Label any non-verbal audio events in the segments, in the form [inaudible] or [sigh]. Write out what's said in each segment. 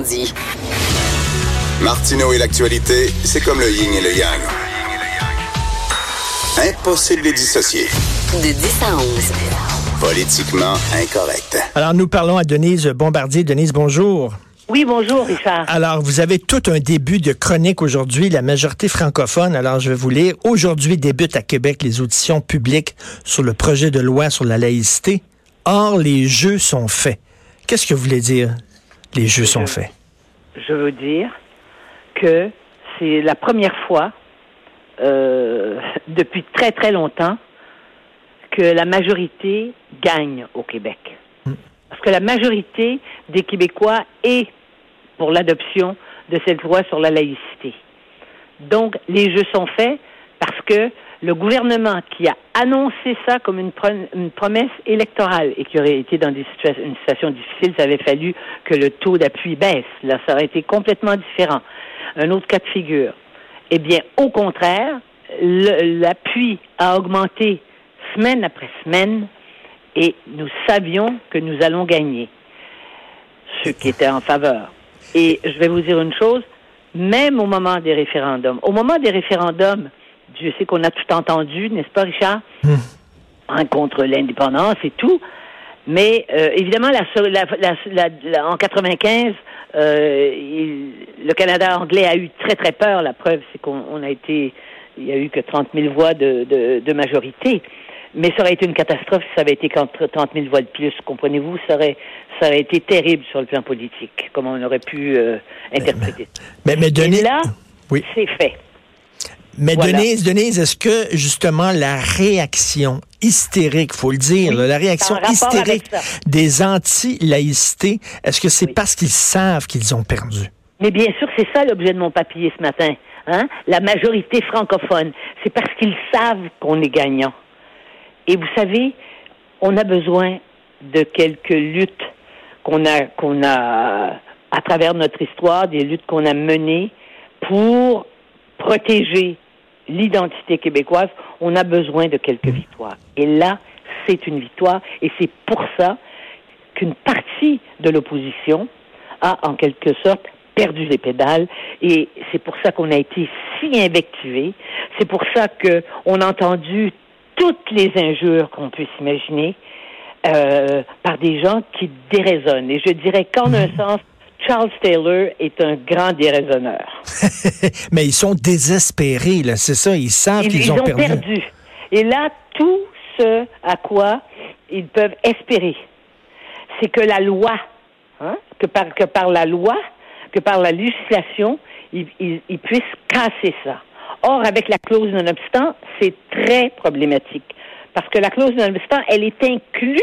dit. Martineau et l'actualité, c'est comme le yin et le yang. Impossible de les dissocier. De 10 à 11. Politiquement incorrect. Alors, nous parlons à Denise Bombardier. Denise, bonjour. Oui, bonjour, Richard. Alors, vous avez tout un début de chronique aujourd'hui, la majorité francophone. Alors, je vais vous lire. Aujourd'hui débutent à Québec les auditions publiques sur le projet de loi sur la laïcité. Or, les jeux sont faits. Qu'est-ce que vous voulez dire, les jeux sont faits? Je veux dire que c'est la première fois euh, [laughs] depuis très très longtemps que la majorité gagne au Québec. Parce que la majorité des Québécois est pour l'adoption de cette loi sur la laïcité. Donc, les jeux sont faits parce que le gouvernement qui a annoncé ça comme une, promesse électorale et qui aurait été dans une situation difficile, ça avait fallu que le taux d'appui baisse. Là, ça aurait été complètement différent. Un autre cas de figure. Eh bien, au contraire, l'appui a augmenté semaine après semaine et nous savions que nous allons gagner, ce qui était en faveur. Et je vais vous dire une chose, même au moment des référendums, au moment des référendums, je sais qu'on a tout entendu, n'est-ce pas, Richard? Hmm. contre l'indépendance et tout. Mais euh, évidemment, la, en 95, euh, le Canada anglais a eu très très peur. La preuve, c'est qu'on a été, il y a eu que 30 000 voix de, de, majorité. Mais ça aurait été une catastrophe si ça avait été 30 000 voix de plus. Comprenez-vous, ça aurait, ça aurait été terrible sur le plan politique, comme on aurait pu euh, interpréter. Mais, mais, mais là, oui. c'est fait. Mais Denise, Denise, est-ce que justement la réaction hystérique, faut le dire, la réaction hystérique des anti-laïcités, est-ce que c'est parce qu'ils savent qu'ils ont perdu? Mais bien sûr, c'est ça l'objet de mon papier ce matin. Hein? La majorité francophone, c'est parce qu'ils savent qu'on est gagnant. Et vous savez, on a besoin de quelques luttes qu'on a, qu'on a à travers notre histoire, des luttes qu'on a menées pour protéger l'identité québécoise, on a besoin de quelques victoires. Et là, c'est une victoire, et c'est pour ça qu'une partie de l'opposition a, en quelque sorte, perdu les pédales, et c'est pour ça qu'on a été si invectivé. C'est pour ça qu'on a entendu toutes les injures qu'on puisse imaginer euh, par des gens qui déraisonnent. Et je dirais qu'en un sens, Charles Taylor est un grand déraisonneur. [laughs] Mais ils sont désespérés, là, c'est ça. Ils savent qu'ils ont, perdu. Et là, tout ce à quoi ils peuvent espérer, c'est que la loi, hein, que, par, que par la loi, que par la législation, ils, ils puissent casser ça. Or, avec la clause non-obstant, c'est très problématique. Parce que la clause non-obstant, elle est inclue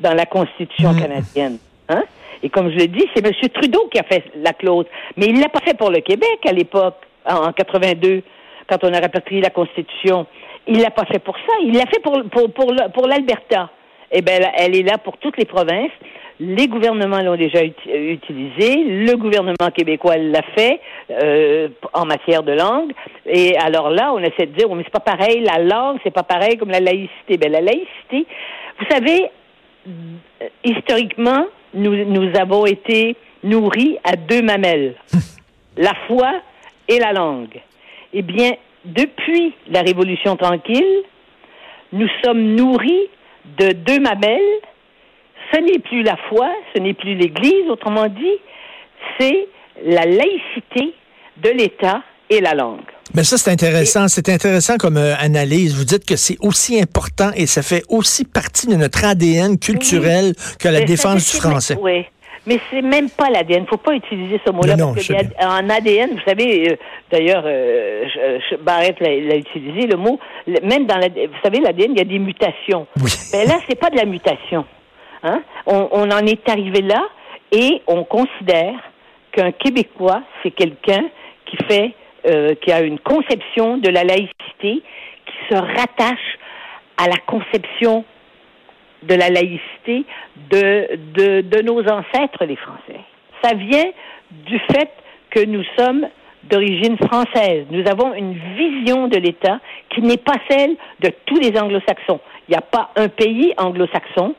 dans la Constitution hmm. canadienne. Hein? Et comme je le dis, c'est M. Trudeau qui a fait la clause. Mais il l'a pas fait pour le Québec à l'époque, en 82, quand on a rapatrié la Constitution. Il l'a pas fait pour ça. Il l'a fait pour, pour, pour, l'Alberta. Eh bien, elle est là pour toutes les provinces. Les gouvernements l'ont déjà utilisé. Le gouvernement québécois l'a fait euh, en matière de langue. Et alors là, on essaie de dire, oh, mais c'est pas pareil. La langue, c'est pas pareil comme la laïcité. Ben la laïcité, vous savez, historiquement, nous, nous avons été nourris à deux mamelles, [laughs] la foi et la langue. Eh bien, depuis la Révolution tranquille, nous sommes nourris de deux mamelles. Ce n'est plus la foi, ce n'est plus l'Église, autrement dit, c'est la laïcité de l'État et la langue. Mais ça, c'est intéressant. C'est intéressant comme euh, analyse. Vous dites que c'est aussi important et ça fait aussi partie de notre ADN culturel que la défense du français. Oui. Mais c'est même pas l'ADN. Il ne faut pas utiliser ce mot-là. parce que en ADN, vous savez, euh, d'ailleurs, euh, Barrett l'a utilisé, le mot, même dans la, vous savez, l'ADN, il y a des mutations. Oui. Mais là, c'est pas de la mutation. Hein? On, on en est arrivé là et on considère qu'un Québécois, c'est quelqu'un qui fait euh, qui a une conception de la laïcité qui se rattache à la conception de la laïcité de, de, de nos ancêtres, les Français. Ça vient du fait que nous sommes d'origine française. Nous avons une vision de l'État qui n'est pas celle de tous les anglo-saxons. Il n'y a pas un pays anglo-saxon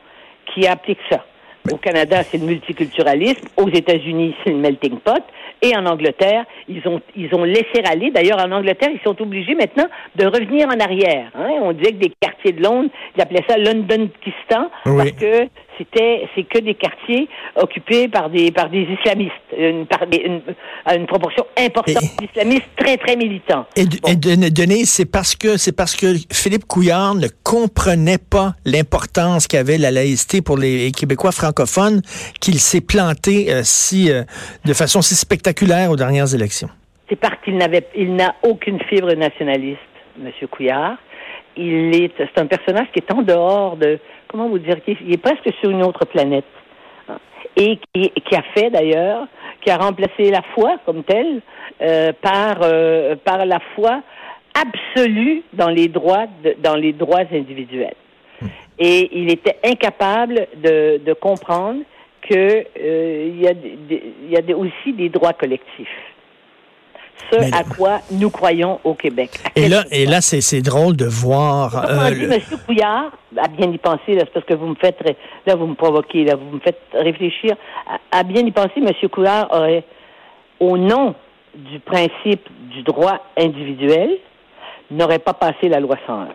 qui applique ça. Au Canada, c'est le multiculturalisme. Aux États-Unis, c'est le melting pot. Et en Angleterre, ils ont, ils ont laissé aller. D'ailleurs, en Angleterre, ils sont obligés maintenant de revenir en arrière. Hein. On disait que des quartiers de Londres, ils appelaient ça London-Kistan, parce que c'était c'est que des quartiers occupés par des par des islamistes, une, par une, une proportion importante d'islamistes très très militants. Et, Denis, c'est parce que c'est parce que Philippe Couillard ne comprenait pas l'importance qu'avait la laïcité pour les Québécois francophones qu'il s'est planté euh, si euh, de façon si spectaculaire aux dernières élections. C'est parce qu'il n'avait il n'a aucune fibre nationaliste, Monsieur Couillard. Il est c'est un personnage qui est en dehors de comment vous dire, il est presque sur une autre planète. Et qui, a fait d'ailleurs, qui a remplacé la foi comme telle euh, par, euh, par la foi absolue dans les droits, dans les droits individuels. Et il était incapable de, de comprendre qu'il euh, y a, y a aussi des droits collectifs ce à quoi nous croyons au Québec. Et là, et là, c'est drôle de voir. Euh, Monsieur Couillard a bien y penser, là, parce que vous me faites, là, vous me provoquez, là, vous me faites réfléchir. À, bien y penser, Monsieur Couillard aurait, au nom du principe du droit individuel, n'aurait pas passé la loi 101.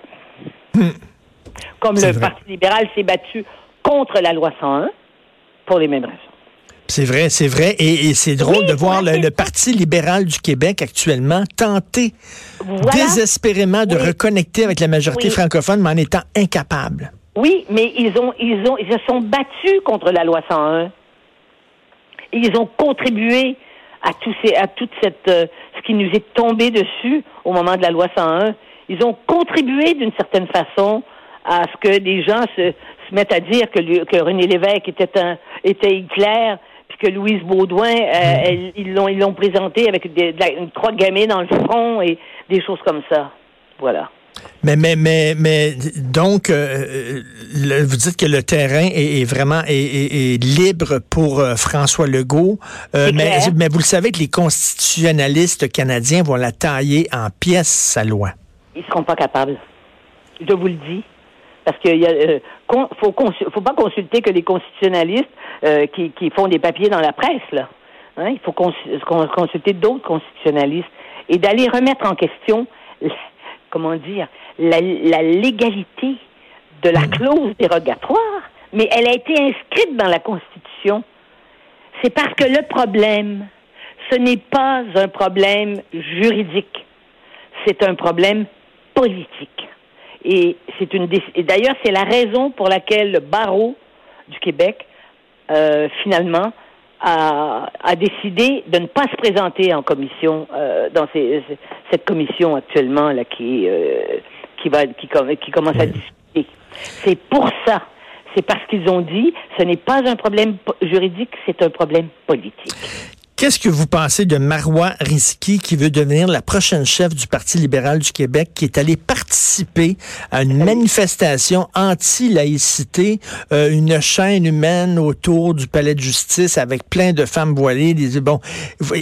Hmm. Comme le Parti libéral s'est battu contre la loi 101 pour les mêmes raisons. C'est vrai, c'est vrai. Et, c'est drôle de voir le, Parti libéral du Québec actuellement tenter désespérément de reconnecter avec la majorité francophone, mais en étant incapable. Oui, mais ils ont, ils ont, ils se sont battus contre la loi 101. Ils ont contribué à tout ces, à toute cette, euh, ce qui nous est tombé dessus au moment de la loi 101. Ils ont contribué d'une certaine façon à ce que des gens se, se mettent à dire que, que René Lévesque était un, était Hitler, que Louise Baudouin, euh, ils l'ont ils l'ont présenté avec des, une croix gammée dans le front et des choses comme ça. Voilà. Mais mais mais mais donc euh, vous dites que le terrain est, vraiment est, libre pour euh, François Legault, mais mais vous le savez que les constitutionnalistes canadiens vont la tailler en pièces sa loi. Ils seront pas capables. Je vous le dis parce qu'il y a faut faut pas consulter que les constitutionnalistes euh, qui, qui, font des papiers dans la presse, là. Hein? Il faut consulter d'autres constitutionnalistes et d'aller remettre en question, comment dire, la, la légalité de la clause dérogatoire, mais elle a été inscrite dans la Constitution. C'est parce que le problème, ce n'est pas un problème juridique, c'est un problème politique. Et c'est une et d'ailleurs c'est la raison pour laquelle le barreau du Québec euh, finalement, a, a, décidé de ne pas se présenter en commission euh, dans ces, cette commission actuellement là qui euh, qui va qui, qui commence à discuter. C'est pour ça. C'est parce qu'ils ont dit ce n'est pas un problème juridique, c'est un problème politique. Qu'est-ce que vous pensez de Marois Risky qui veut devenir la prochaine chef du Parti libéral du Québec, qui est allé participer à une manifestation anti-laïcité, euh, une chaîne humaine autour du palais de justice avec plein de femmes voilées. Des, bon,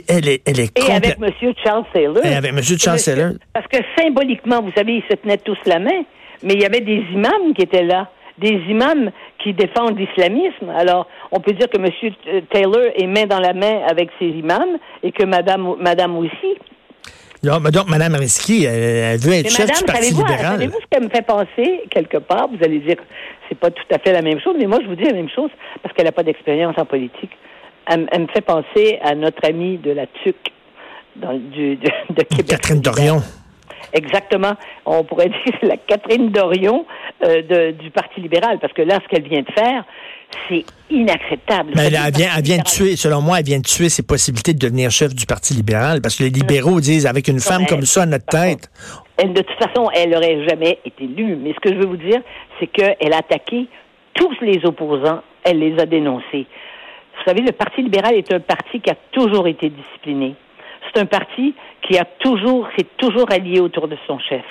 elle est, elle est Et avec M. Charles Taylor. Et avec M. Charles Taylor. Parce que symboliquement, vous savez, ils se tenaient tous la main, mais il y avait des imams qui étaient là des imams qui défendent l'islamisme. Alors, on peut dire que M. Taylor est main dans la main avec ses imams et que Madame, Madame aussi. donc, Mme Risky, elle, veut être chef du Parti libéral. Savez-vous ce qu'elle me fait penser, quelque part? Vous allez dire c'est pas tout à fait la même chose, mais moi, je vous dis la même chose parce qu'elle n'a pas d'expérience en politique. Elle, me fait penser à notre amie de la TUC dans, du, de, de Québec. Catherine Dorion. Exactement. On pourrait [laughs] dire la Catherine Dorion euh, de, du Parti libéral, parce que là, ce qu'elle vient de faire, c'est inacceptable. Mais elle, vient, elle vient de tuer, selon moi, elle vient de tuer ses possibilités de devenir chef du Parti libéral, parce que les libéraux disent, avec une femme comme ça à notre tête. Elle, de toute façon, elle n'aurait jamais été élue. Mais ce que je veux vous dire, c'est qu'elle a attaqué tous les opposants, elle les a dénoncés. Vous savez, le Parti libéral est un parti qui a toujours été discipliné c'est un parti qui a toujours, s'est toujours allié autour de son chef.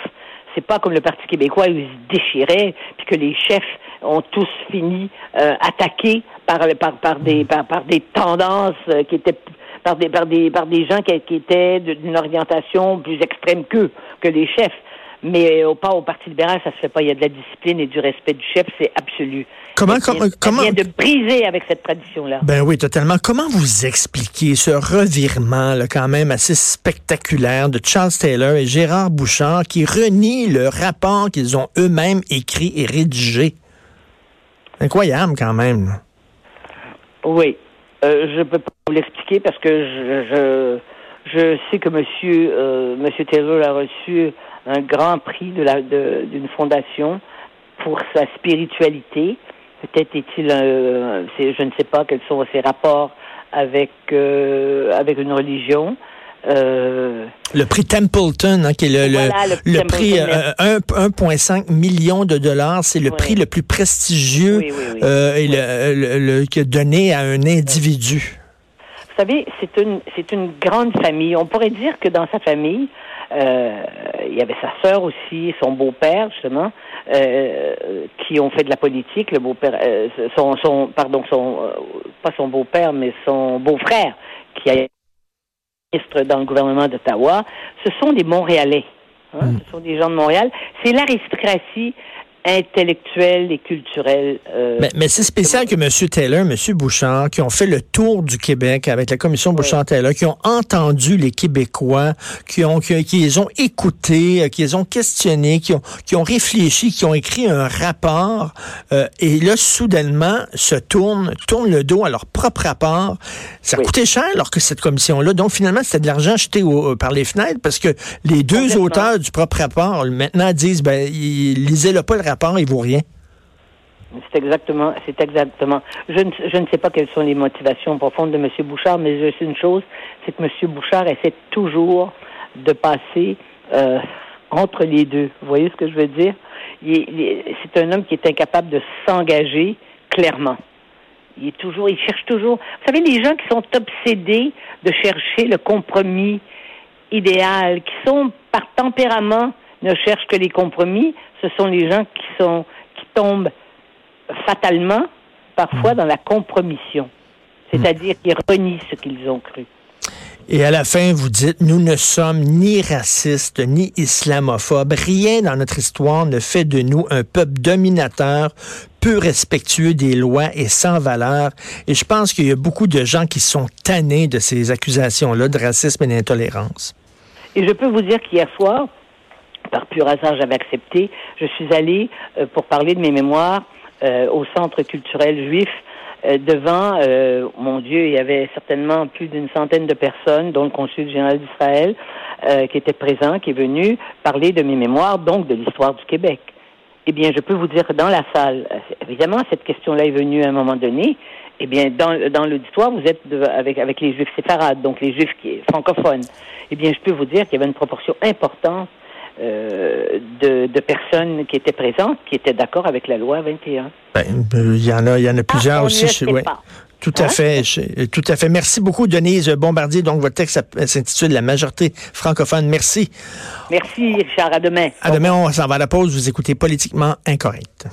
C'est pas comme le Parti québécois où il se déchirait, puis que les chefs ont tous fini euh, attaqués par, par, par, des, par, des tendances euh, qui étaient par des, par des, par des gens qui, qui étaient d'une orientation plus extrême qu'eux, que les chefs. Mais au pas au Parti libéral, ça se fait pas. Il y a de la discipline et du respect du chef, c'est absolu. Comment, vient- ça comment, vient de briser avec cette tradition-là. Ben oui, totalement. Comment vous expliquez ce revirement là, quand même assez spectaculaire de Charles Taylor et Gérard Bouchard qui renient le rapport qu'ils ont eux-mêmes écrit et rédigé? Incroyable quand même. Oui. Euh, je peux pas vous l'expliquer parce que je, je, je sais que monsieur, euh, monsieur Taylor a reçu un grand prix de la, de- d'une fondation pour sa spiritualité. Peut-être est-il, euh, c'est- je ne sais pas quels sont ses rapports avec, euh, avec une religion. Euh, Le prix Templeton, hein, qui est le, Voilà, le le, prix euh, un- 1,5 million de dollars, c'est le Oui. prix le plus prestigieux Oui, oui, oui. et le, le- le- qui est donné à un individu. Vous savez, c'est une, c'est une grande famille. On pourrait dire que dans sa famille, euh, il y avait sa sœur aussi, son beau-père justement, euh, qui ont fait de la politique. Le beau-père, euh, son, son, pardon, son, pas son beau-père, mais son beau-frère, qui a été ministre dans le gouvernement d'Ottawa. Ce sont des Montréalais. hein, Ce sont des gens de Montréal. C'est l'aristocratie intellectuelle et culturelle. euh, Mais, mais c'est spécial que M. Taylor, M. Bouchard, qui ont fait le tour du Québec avec la commission Bouchard-Taylor, qui ont entendu les Québécois, qui ont, qui, qui les ont écoutés, euh, qui les ont questionnés, qui ont, qui ont réfléchi, qui ont écrit un rapport, euh, et là, soudainement, se tournent, tournent le dos à leur propre rapport. Ça Oui. coûtait cher, alors que cette commission-là. Donc, finalement, c'était de l'argent jeté au- par les fenêtres, parce que les deux auteurs du propre rapport, maintenant, disent, ben, ils, lisez-le pas le rapport, il vaut rien. C'est exactement, c'est exactement. Je ne, je ne sais pas quelles sont les motivations profondes de M. Bouchard, mais je sais une chose, c'est que M. Bouchard essaie toujours de passer euh, entre les deux. Vous voyez ce que je veux dire? C'est un homme qui est incapable de s'engager clairement. Il est toujours, il cherche toujours. Vous savez, les gens qui sont obsédés de chercher le compromis idéal, qui sont par tempérament ne cherchent que les compromis, ce sont les gens qui sont qui tombent fatalement parfois dans la compromission, c'est-à-dire qu'ils renient ce qu'ils ont cru. Et à la fin, vous dites, nous ne sommes ni racistes ni islamophobes. Rien dans notre histoire ne fait de nous un peuple dominateur, peu respectueux des lois et sans valeur. Et je pense qu'il y a beaucoup de gens qui sont tannés de ces accusations-là de racisme et d'intolérance. Et je peux vous dire qu'hier soir, par pur hasard, j'avais accepté, je suis allée euh, pour parler de mes mémoires euh, au Centre culturel juif euh, devant, euh, mon Dieu, il y avait certainement plus d'une centaine de personnes, dont le consul général d'Israël, euh, qui était présent, qui est venu parler de mes mémoires, donc de l'histoire du Québec. Eh bien, je peux vous dire que dans la salle, euh, évidemment, cette question-là est venue à un moment donné. Eh bien, dans, dans l'auditoire, vous êtes avec, avec les juifs séfarades, donc les juifs qui, francophones. Eh bien, je peux vous dire qu'il y avait une proportion importante euh, de, de personnes qui étaient présentes, qui étaient d'accord avec la loi 21. Ben, Il y en a, il y en a plusieurs Ah, on aussi. chez- ouais. Tout à Hein? fait, je- tout à fait. Merci beaucoup, Denise Bombardier. Donc, votre texte s'intitule La majorité francophone. Merci. Merci, Richard. À demain. À demain, on s'en va à la pause. Vous écoutez Politiquement Incorrect.